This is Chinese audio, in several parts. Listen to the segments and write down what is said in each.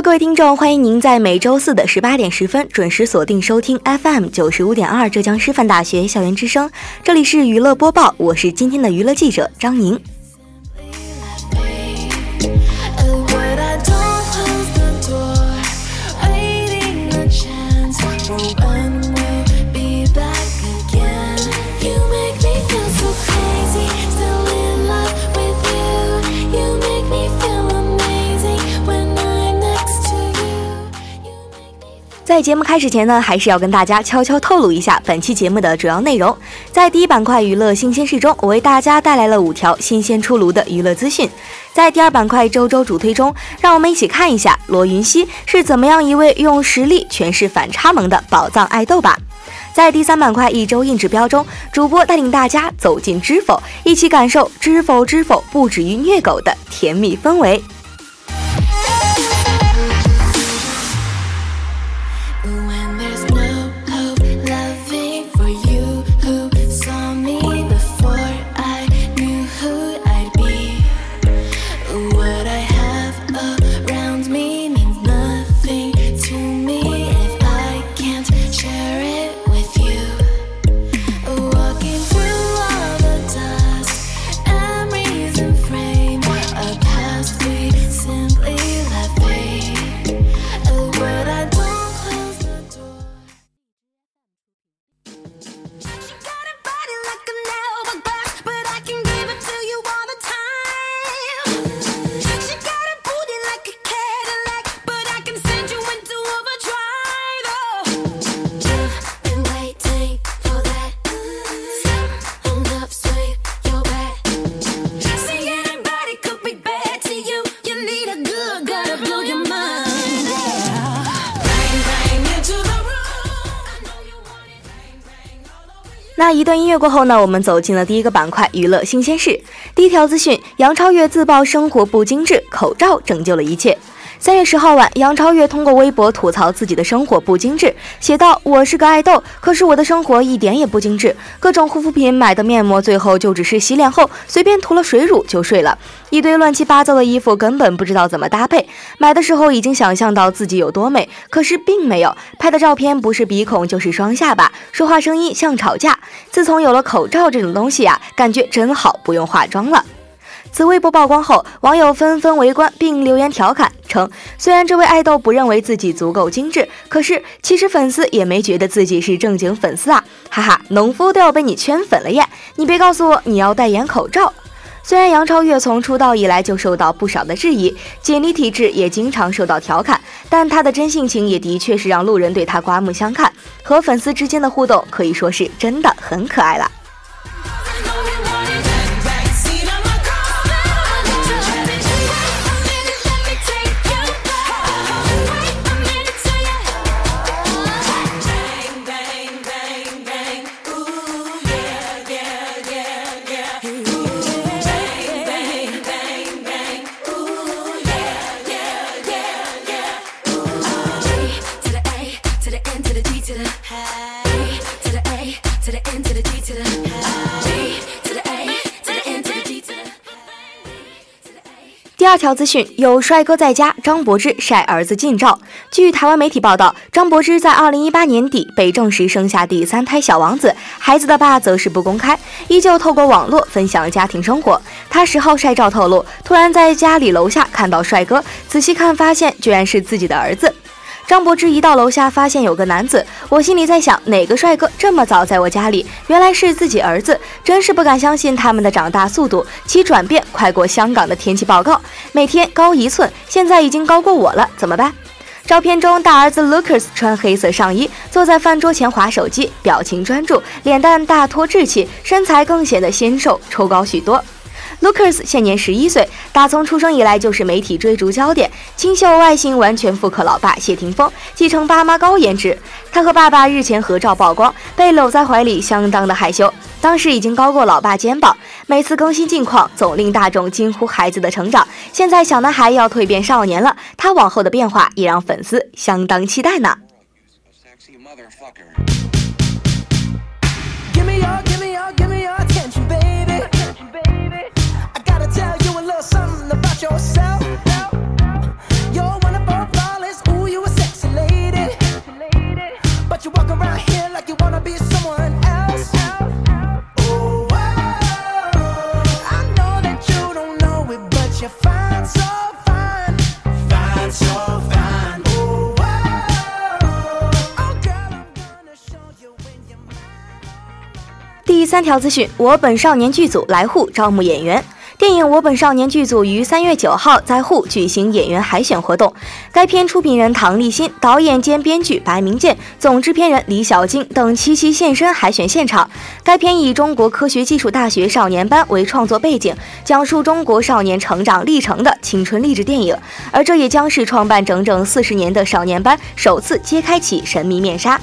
各位听众，欢迎您在每周四的十八点十分准时锁定收听 FM 九十五点二浙江师范大学校园之声，这里是娱乐播报，我是今天的娱乐记者张宁。在节目开始前呢，还是要跟大家悄悄透露一下本期节目的主要内容。在第一板块娱乐新鲜事中，我为大家带来了五条新鲜出炉的娱乐资讯。在第二板块周周主推中，让我们一起看一下罗云熙是怎么样一位用实力诠释反差萌的宝藏爱豆吧。在第三板块一周硬指标中，主播带领大家走进知否，一起感受知否知否不止于虐狗的甜蜜氛围。一段音乐过后呢，我们走进了第一个板块——娱乐新鲜事。第一条资讯：杨超越自曝生活不精致，口罩拯救了一切。三月十号晚，杨超越通过微博吐槽自己的生活不精致，写道：“我是个爱豆，可是我的生活一点也不精致。各种护肤品买的面膜，最后就只是洗脸后随便涂了水乳就睡了。一堆乱七八糟的衣服，根本不知道怎么搭配。买的时候已经想象到自己有多美，可是并没有。拍的照片不是鼻孔就是双下巴，说话声音像吵架。自从有了口罩这种东西呀，感觉真好，不用化妆了。”此微博曝光后，网友纷纷围观并留言调侃称：“虽然这位爱豆不认为自己足够精致，可是其实粉丝也没觉得自己是正经粉丝啊！哈哈，农夫都要被你圈粉了耶！你别告诉我你要戴眼口罩。”虽然杨超越从出道以来就受到不少的质疑，简历体质也经常受到调侃，但她的真性情也的确是让路人对她刮目相看，和粉丝之间的互动可以说是真的很可爱了。第二条资讯，有帅哥在家，张柏芝晒儿子近照。据台湾媒体报道，张柏芝在二零一八年底被证实生下第三胎小王子，孩子的爸则是不公开，依旧透过网络分享家庭生活。他十号晒照透露，突然在家里楼下看到帅哥，仔细看发现居然是自己的儿子。张柏芝一到楼下，发现有个男子，我心里在想，哪个帅哥这么早在我家里？原来是自己儿子，真是不敢相信他们的长大速度，其转变快过香港的天气报告，每天高一寸，现在已经高过我了，怎么办？照片中，大儿子 Lucas 穿黑色上衣，坐在饭桌前划手机，表情专注，脸蛋大托稚气，身材更显得纤瘦，抽高许多。Lucas 现年十一岁，打从出生以来就是媒体追逐焦点，清秀外形完全复刻老爸谢霆锋，继承爸妈高颜值。他和爸爸日前合照曝光，被搂在怀里，相当的害羞。当时已经高过老爸肩膀，每次更新近况总令大众惊呼孩子的成长。现在小男孩要蜕变少年了，他往后的变化也让粉丝相当期待呢。第三条资讯：我本少年剧组来沪招募演员。电影《我本少年》剧组于三月九号在沪举行演员海选活动。该片出品人唐立新、导演兼编剧白明建、总制片人李小晶等七七现身海选现场。该片以中国科学技术大学少年班为创作背景，讲述中国少年成长历程的青春励志电影。而这也将是创办整整四十年的少年班首次揭开其神秘面纱。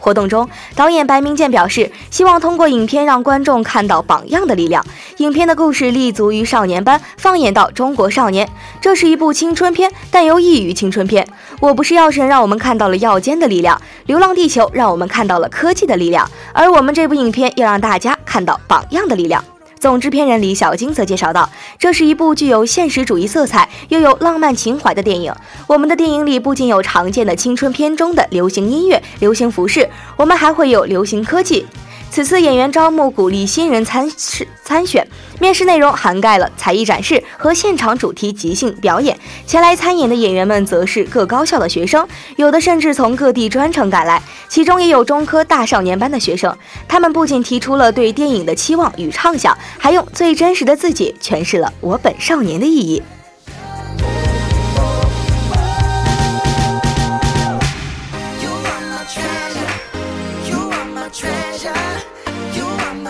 活动中，导演白明建表示，希望通过影片让观众看到榜样的力量。影片的故事立足于少年班，放眼到中国少年，这是一部青春片，但又异于青春片。我不是药神，让我们看到了药监的力量；流浪地球让我们看到了科技的力量，而我们这部影片要让大家看到榜样的力量。总制片人李小晶则介绍道：“这是一部具有现实主义色彩又有浪漫情怀的电影。我们的电影里不仅有常见的青春片中的流行音乐、流行服饰，我们还会有流行科技。”此次演员招募鼓励新人参试参选，面试内容涵盖了才艺展示和现场主题即兴表演。前来参演的演员们则是各高校的学生，有的甚至从各地专程赶来，其中也有中科大少年班的学生。他们不仅提出了对电影的期望与畅想，还用最真实的自己诠释了“我本少年”的意义。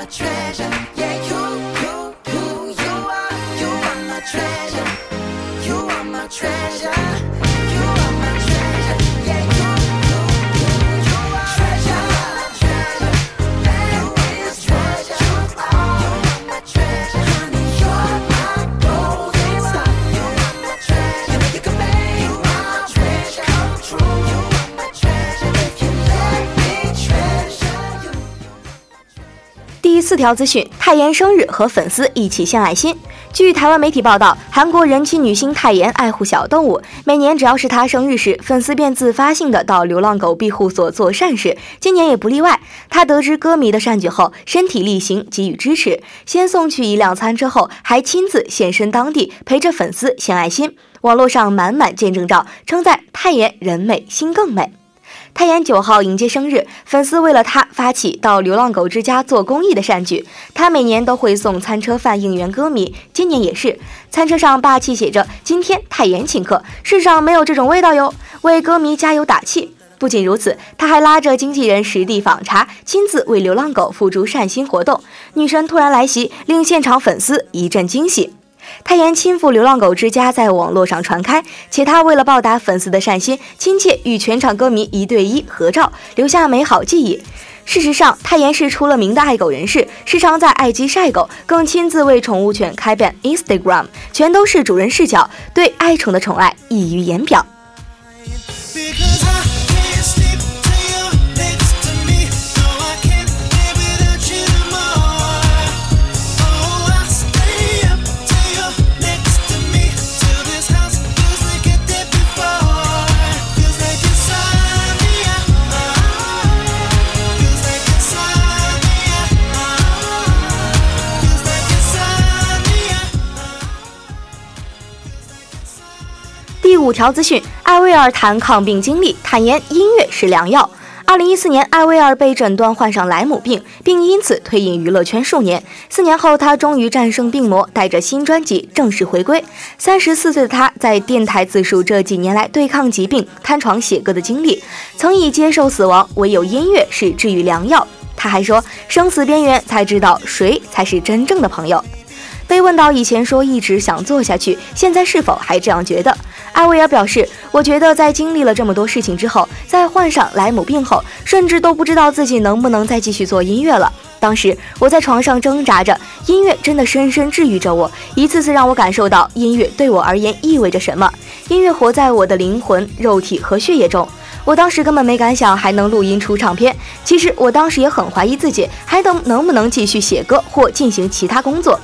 my treasure. Yeah, you, you, you, you are, you are my treasure. You are my treasure. 四条资讯：泰妍生日和粉丝一起献爱心。据台湾媒体报道，韩国人气女星泰妍爱护小动物，每年只要是她生日时，粉丝便自发性的到流浪狗庇护所做善事，今年也不例外。她得知歌迷的善举后，身体力行给予支持，先送去一辆餐车后，还亲自现身当地陪着粉丝献爱心。网络上满满见证照，称赞泰妍人美心更美。泰妍九号迎接生日，粉丝为了他发起到流浪狗之家做公益的善举。他每年都会送餐车饭应援歌迷，今年也是。餐车上霸气写着：“今天泰妍请客，世上没有这种味道哟！”为歌迷加油打气。不仅如此，他还拉着经纪人实地访查，亲自为流浪狗付诸善心活动。女神突然来袭，令现场粉丝一阵惊喜。泰妍亲赴流浪狗之家在网络上传开，且他为了报答粉丝的善心，亲切与全场歌迷一对一合照，留下美好记忆。事实上，泰妍是出了名的爱狗人士，时常在爱机晒狗，更亲自为宠物犬开办 Instagram，全都是主人视角，对爱宠的宠爱溢于言表。条资讯：艾薇儿谈抗病经历，坦言音乐是良药。二零一四年，艾薇儿被诊断患上莱姆病，并因此退隐娱乐圈数年。四年后，她终于战胜病魔，带着新专辑正式回归。三十四岁的她在电台自述这几年来对抗疾病、瘫床写歌的经历，曾以接受死亡，唯有音乐是治愈良药。她还说：“生死边缘，才知道谁才是真正的朋友。”被问到以前说一直想做下去，现在是否还这样觉得？艾薇儿表示：“我觉得在经历了这么多事情之后，在患上莱姆病后，甚至都不知道自己能不能再继续做音乐了。当时我在床上挣扎着，音乐真的深深治愈着我，一次次让我感受到音乐对我而言意味着什么。音乐活在我的灵魂、肉体和血液中。我当时根本没敢想还能录音出唱片。其实我当时也很怀疑自己还能能不能继续写歌或进行其他工作。”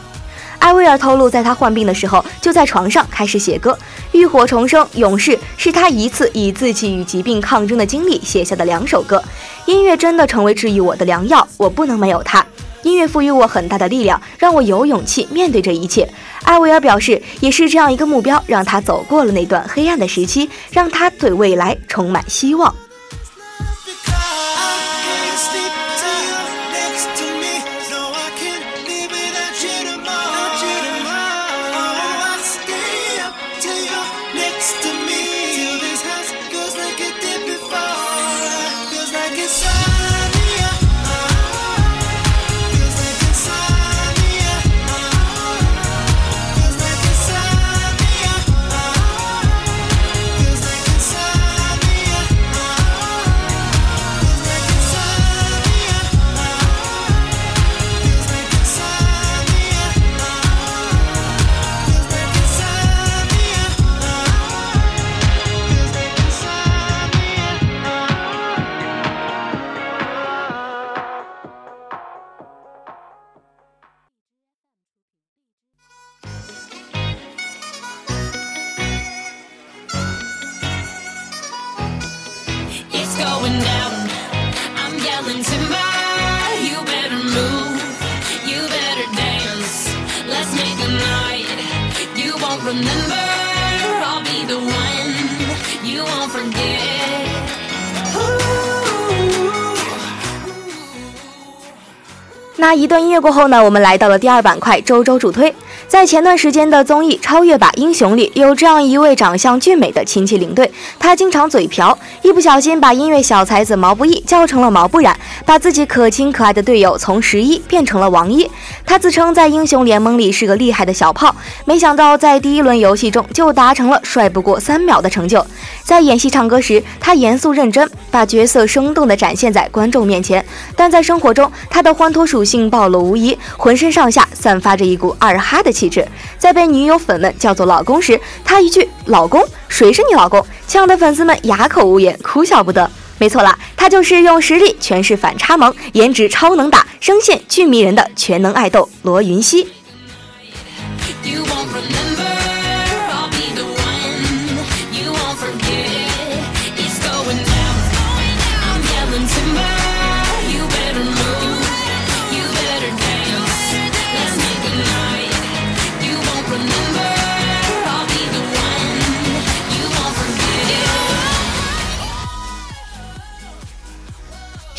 艾薇儿透露，在她患病的时候，就在床上开始写歌，《浴火重生》《勇士》是她一次以自己与疾病抗争的经历写下的两首歌。音乐真的成为治愈我的良药，我不能没有它。音乐赋予我很大的力量，让我有勇气面对这一切。艾薇儿表示，也是这样一个目标，让她走过了那段黑暗的时期，让她对未来充满希望。那一段音乐过后呢，我们来到了第二板块，周周主推。在前段时间的综艺《超越吧英雄》里，有这样一位长相俊美的亲戚领队，他经常嘴瓢，一不小心把音乐小才子毛不易叫成了毛不染，把自己可亲可爱的队友从十一变成了王一。他自称在英雄联盟里是个厉害的小炮，没想到在第一轮游戏中就达成了帅不过三秒的成就。在演戏唱歌时，他严肃认真，把角色生动地展现在观众面前；但在生活中，他的欢脱属性暴露无遗，浑身上下散发着一股二哈的。气质，在被女友粉们叫做老公时，他一句“老公，谁是你老公”，呛得粉丝们哑口无言，哭笑不得。没错啦，他就是用实力诠释反差萌，颜值超能打，声线巨迷人的全能爱豆罗云熙。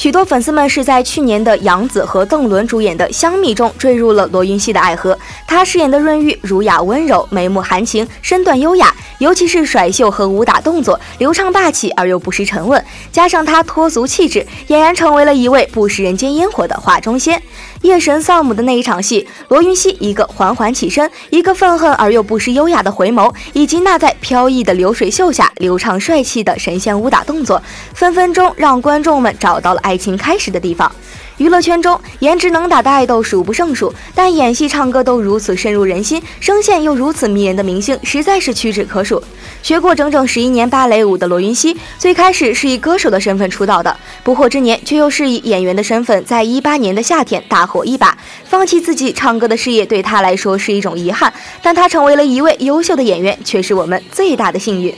许多粉丝们是在去年的杨紫和邓伦主演的《香蜜》中坠入了罗云熙的爱河。她饰演的润玉儒雅温柔，眉目含情，身段优雅，尤其是甩袖和武打动作流畅霸气而又不失沉稳，加上她脱俗气质，俨然成为了一位不食人间烟火的画中仙。夜神丧母的那一场戏，罗云熙一个缓缓起身，一个愤恨而又不失优雅的回眸，以及那在飘逸的流水袖下流畅帅气的神仙武打动作，分分钟让观众们找到了爱情开始的地方。娱乐圈中颜值能打的爱豆数不胜数，但演戏唱歌都如此深入人心，声线又如此迷人的明星，实在是屈指可数。学过整整十一年芭蕾舞的罗云熙，最开始是以歌手的身份出道的，不惑之年却又是以演员的身份，在一八年的夏天大火一把。放弃自己唱歌的事业对他来说是一种遗憾，但他成为了一位优秀的演员，却是我们最大的幸运。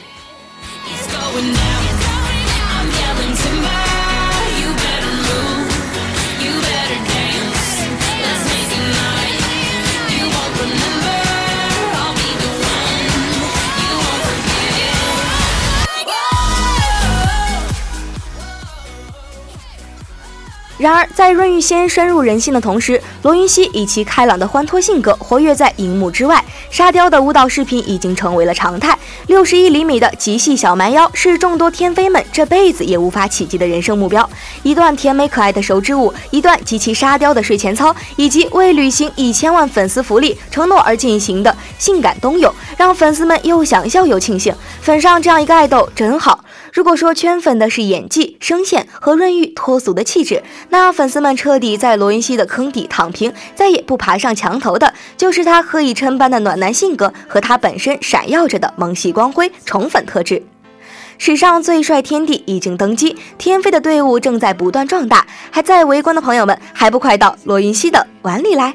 然而，在润玉仙深入人心的同时，罗云熙以其开朗的欢脱性格活跃在荧幕之外。沙雕的舞蹈视频已经成为了常态。六十一厘米的极细小蛮腰是众多天妃们这辈子也无法企及的人生目标。一段甜美可爱的手指舞，一段极其沙雕的睡前操，以及为履行一千万粉丝福利承诺而进行的性感冬泳，让粉丝们又想笑又庆幸。粉上这样一个爱豆真好。如果说圈粉的是演技、声线和润玉脱俗的气质，那粉丝们彻底在罗云熙的坑底躺平，再也不爬上墙头的，就是他何以琛般的暖男性格和他本身闪耀着的萌系光辉宠粉特质。史上最帅天帝已经登基，天妃的队伍正在不断壮大，还在围观的朋友们，还不快到罗云熙的碗里来？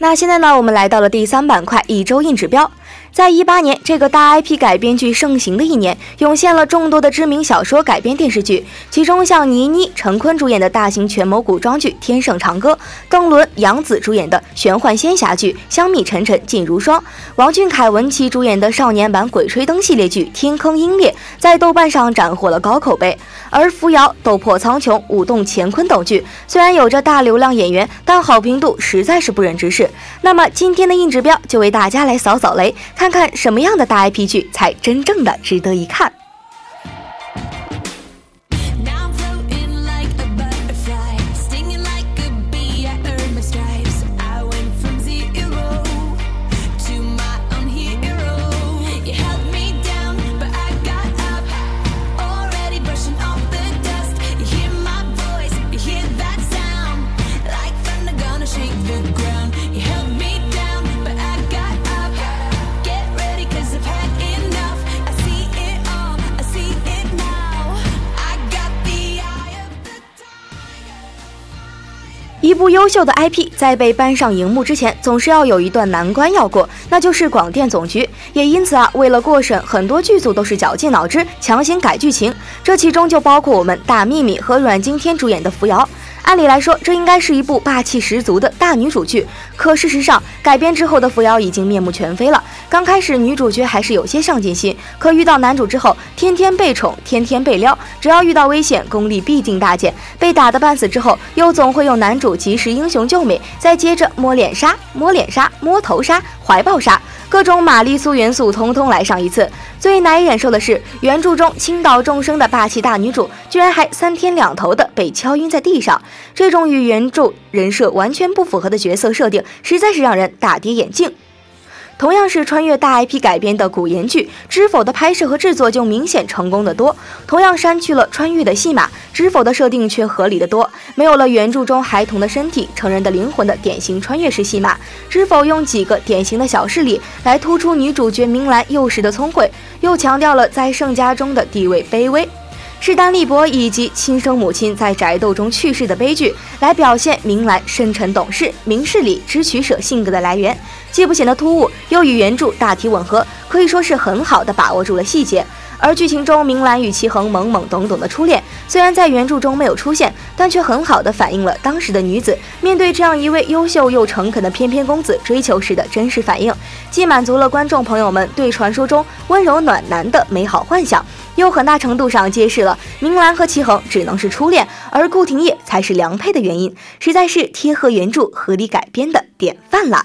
那现在呢，我们来到了第三板块，一周硬指标。在一八年这个大 IP 改编剧盛行的一年，涌现了众多的知名小说改编电视剧，其中像倪妮、陈坤主演的大型权谋古装剧《天盛长歌》，邓伦、杨紫主演的玄幻仙侠剧《香蜜沉沉烬如霜》，王俊凯、文琪主演的少年版《鬼吹灯》系列剧《天坑鹰猎》，在豆瓣上斩获了高口碑。而《扶摇》《斗破苍穹》《舞动乾坤》等剧虽然有着大流量演员，但好评度实在是不忍直视。那么今天的硬指标就为大家来扫扫雷。看看看什么样的大 IP 剧才真正的值得一看。部优秀的 IP 在被搬上荧幕之前，总是要有一段难关要过，那就是广电总局。也因此啊，为了过审，很多剧组都是绞尽脑汁强行改剧情，这其中就包括我们大幂幂和阮经天主演的《扶摇》。按理来说，这应该是一部霸气十足的大女主剧，可事实上，改编之后的《扶摇》已经面目全非了。刚开始，女主角还是有些上进心，可遇到男主之后，天天被宠，天天被撩，只要遇到危险，功力必定大减。被打得半死之后，又总会用男主及时英雄救美，再接着摸脸杀、摸脸杀、摸头杀、怀抱杀。各种玛丽苏元素通通来上一次，最难以忍受的是原著中倾倒众生的霸气大女主，居然还三天两头的被敲晕在地上。这种与原著人设完全不符合的角色设定，实在是让人大跌眼镜。同样是穿越大 IP 改编的古言剧《知否》的拍摄和制作就明显成功的多。同样删去了穿越的戏码，《知否》的设定却合理的多，没有了原著中孩童的身体、成人的灵魂的典型穿越式戏码。《知否》用几个典型的小事例来突出女主角明兰幼时的聪慧，又强调了在盛家中的地位卑微。势单力薄以及亲生母亲在宅斗中去世的悲剧，来表现明兰深沉懂事、明事理、知取舍性格的来源，既不显得突兀，又与原著大体吻合，可以说是很好的把握住了细节。而剧情中明兰与齐衡懵懵懂懂的初恋，虽然在原著中没有出现，但却很好的反映了当时的女子面对这样一位优秀又诚恳的翩翩公子追求时的真实反应，既满足了观众朋友们对传说中温柔暖男的美好幻想，又很大程度上揭示了明兰和齐衡只能是初恋，而顾廷烨才是良配的原因，实在是贴合原著、合理改编的典范啦。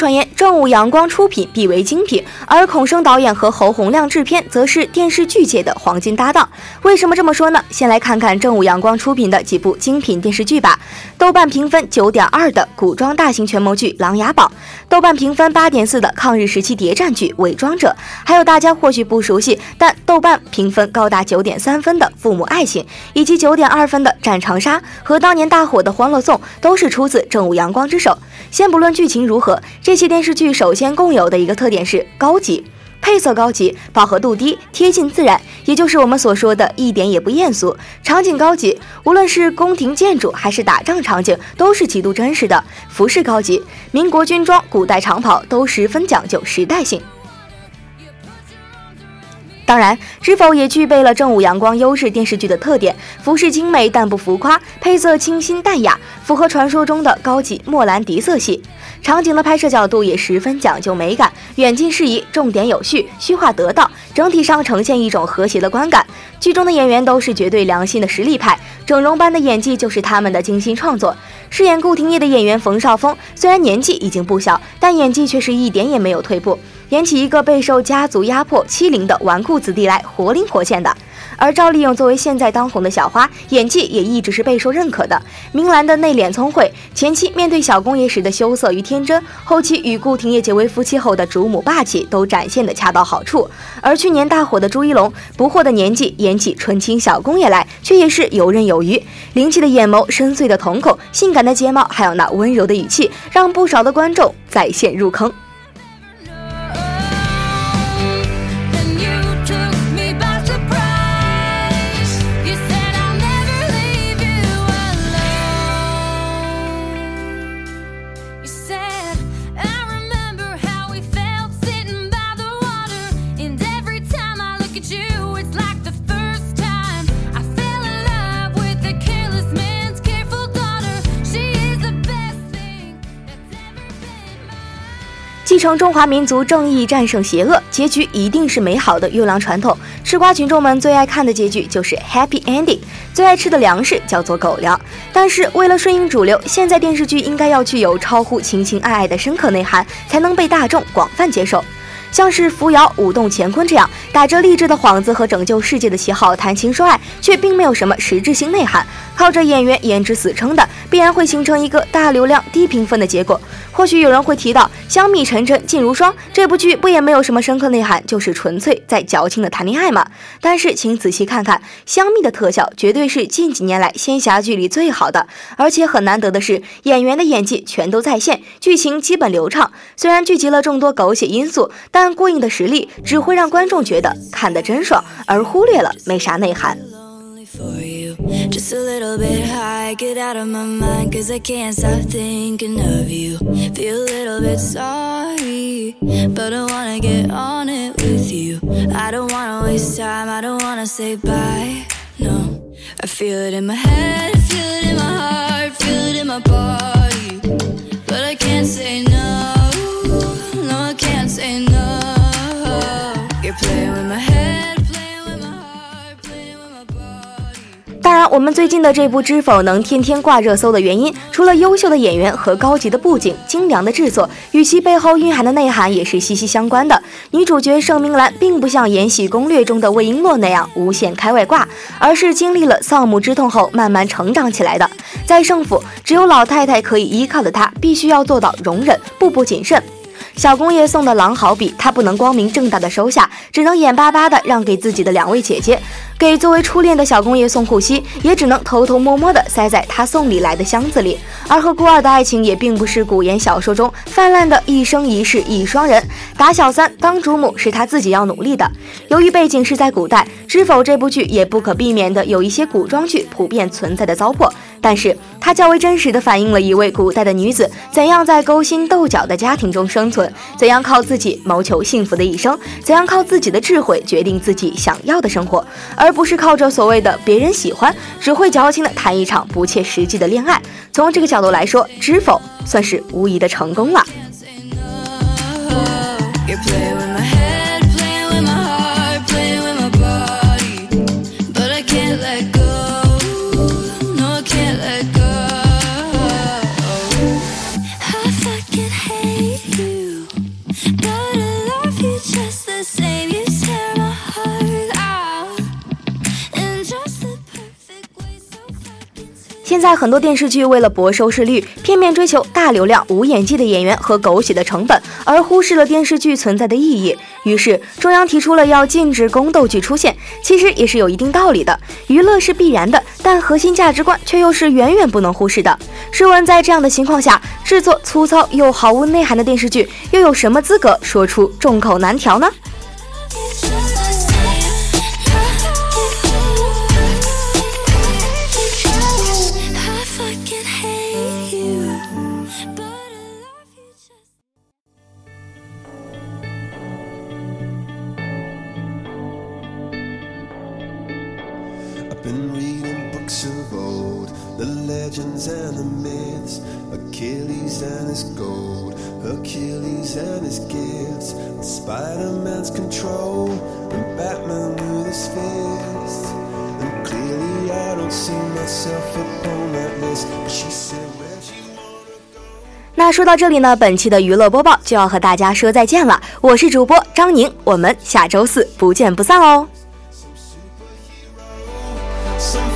传言，正午阳光出品必为精品，而孔生导演和侯洪亮制片则是电视剧界的黄金搭档。为什么这么说呢？先来看看正午阳光出品的几部精品电视剧吧。豆瓣评分九点二的古装大型权谋剧《琅琊榜》，豆瓣评分八点四的抗日时期谍战剧《伪装者》，还有大家或许不熟悉，但豆瓣评分高达九点三分的《父母爱情》，以及九点二分的《战长沙》和当年大火的《欢乐颂》，都是出自正午阳光之手。先不论剧情如何。这些电视剧首先共有的一个特点是高级，配色高级，饱和度低，贴近自然，也就是我们所说的一点也不艳俗。场景高级，无论是宫廷建筑还是打仗场景，都是极度真实的。服饰高级，民国军装、古代长袍都十分讲究时代性。当然，知否也具备了正午阳光优质电视剧的特点：服饰精美但不浮夸，配色清新淡雅，符合传说中的高级莫兰迪色系。场景的拍摄角度也十分讲究美感，远近适宜，重点有序，虚化得当，整体上呈现一种和谐的观感。剧中的演员都是绝对良心的实力派，整容般的演技就是他们的精心创作。饰演顾廷烨的演员冯绍峰，虽然年纪已经不小，但演技却是一点也没有退步，演起一个备受家族压迫欺凌的纨绔子弟来，活灵活现的。而赵丽颖作为现在当红的小花，演技也一直是备受认可的。明兰的内敛聪慧，前期面对小公爷时的羞涩与天真，后期与顾廷烨结为夫妻后的主母霸气，都展现的恰到好处。而去年大火的朱一龙，不惑的年纪演起纯情小公爷来，却也是游刃有余。灵气的眼眸，深邃的瞳孔，性感的睫毛，还有那温柔的语气，让不少的观众在线入坑。承中华民族正义战胜邪恶，结局一定是美好的优良传统。吃瓜群众们最爱看的结局就是 Happy Ending，最爱吃的粮食叫做狗粮。但是为了顺应主流，现在电视剧应该要具有超乎情情爱爱的深刻内涵，才能被大众广泛接受。像是扶摇、舞动乾坤这样打着励志的幌子和拯救世界的旗号谈情说爱，却并没有什么实质性内涵，靠着演员颜值死撑的，必然会形成一个大流量低评分的结果。或许有人会提到《香蜜沉沉烬如霜》这部剧不也没有什么深刻内涵，就是纯粹在矫情的谈恋爱吗？但是请仔细看看，香蜜的特效绝对是近几年来仙侠剧里最好的，而且很难得的是演员的演技全都在线，剧情基本流畅。虽然聚集了众多狗血因素，但过硬的实力只会让观众觉得看得真爽，而忽略了没啥内涵。Just a little bit high, get out of my mind, cause I can't stop thinking of you. Feel a little bit sorry, but I wanna get on it with you. I don't wanna waste time, I don't wanna say bye. No, I feel it in my head, feel it in my heart, feel it in my body. 当然，我们最近的这部《知否》能天天挂热搜的原因，除了优秀的演员和高级的布景、精良的制作，与其背后蕴含的内涵也是息息相关的。女主角盛明兰并不像《延禧攻略》中的魏璎珞那样无限开外挂，而是经历了丧母之痛后慢慢成长起来的。在盛府，只有老太太可以依靠的她，必须要做到容忍，步步谨慎。小公爷送的狼毫笔，他不能光明正大的收下，只能眼巴巴的让给自己的两位姐姐。给作为初恋的小公爷送护膝，也只能偷偷摸摸的塞在他送礼来的箱子里。而和孤儿的爱情，也并不是古言小说中泛滥的一生一世一双人。打小三当主母是他自己要努力的。由于背景是在古代，《知否》这部剧也不可避免的有一些古装剧普遍存在的糟粕。但是它较为真实的反映了一位古代的女子怎样在勾心斗角的家庭中生存，怎样靠自己谋求幸福的一生，怎样靠自己的智慧决定自己想要的生活，而而不是靠着所谓的别人喜欢，只会矫情的谈一场不切实际的恋爱。从这个角度来说，知否算是无疑的成功了。在很多电视剧为了博收视率，片面追求大流量、无演技的演员和狗血的成本，而忽视了电视剧存在的意义。于是中央提出了要禁止宫斗剧出现，其实也是有一定道理的。娱乐是必然的，但核心价值观却又是远远不能忽视的。试问，在这样的情况下，制作粗糙又毫无内涵的电视剧，又有什么资格说出众口难调呢 and reading books of old, the legends and the myths, Achilles and his gold, Hercules and his gifts, Spider Man's control, and Batman with his fist. And clearly, I don't see myself upon that list. But she said, Where'd you wanna go? 那说到这里呢，本期的娱乐播报就要和大家说再见了。我是主播张宁，我们下周四不见不散哦。Some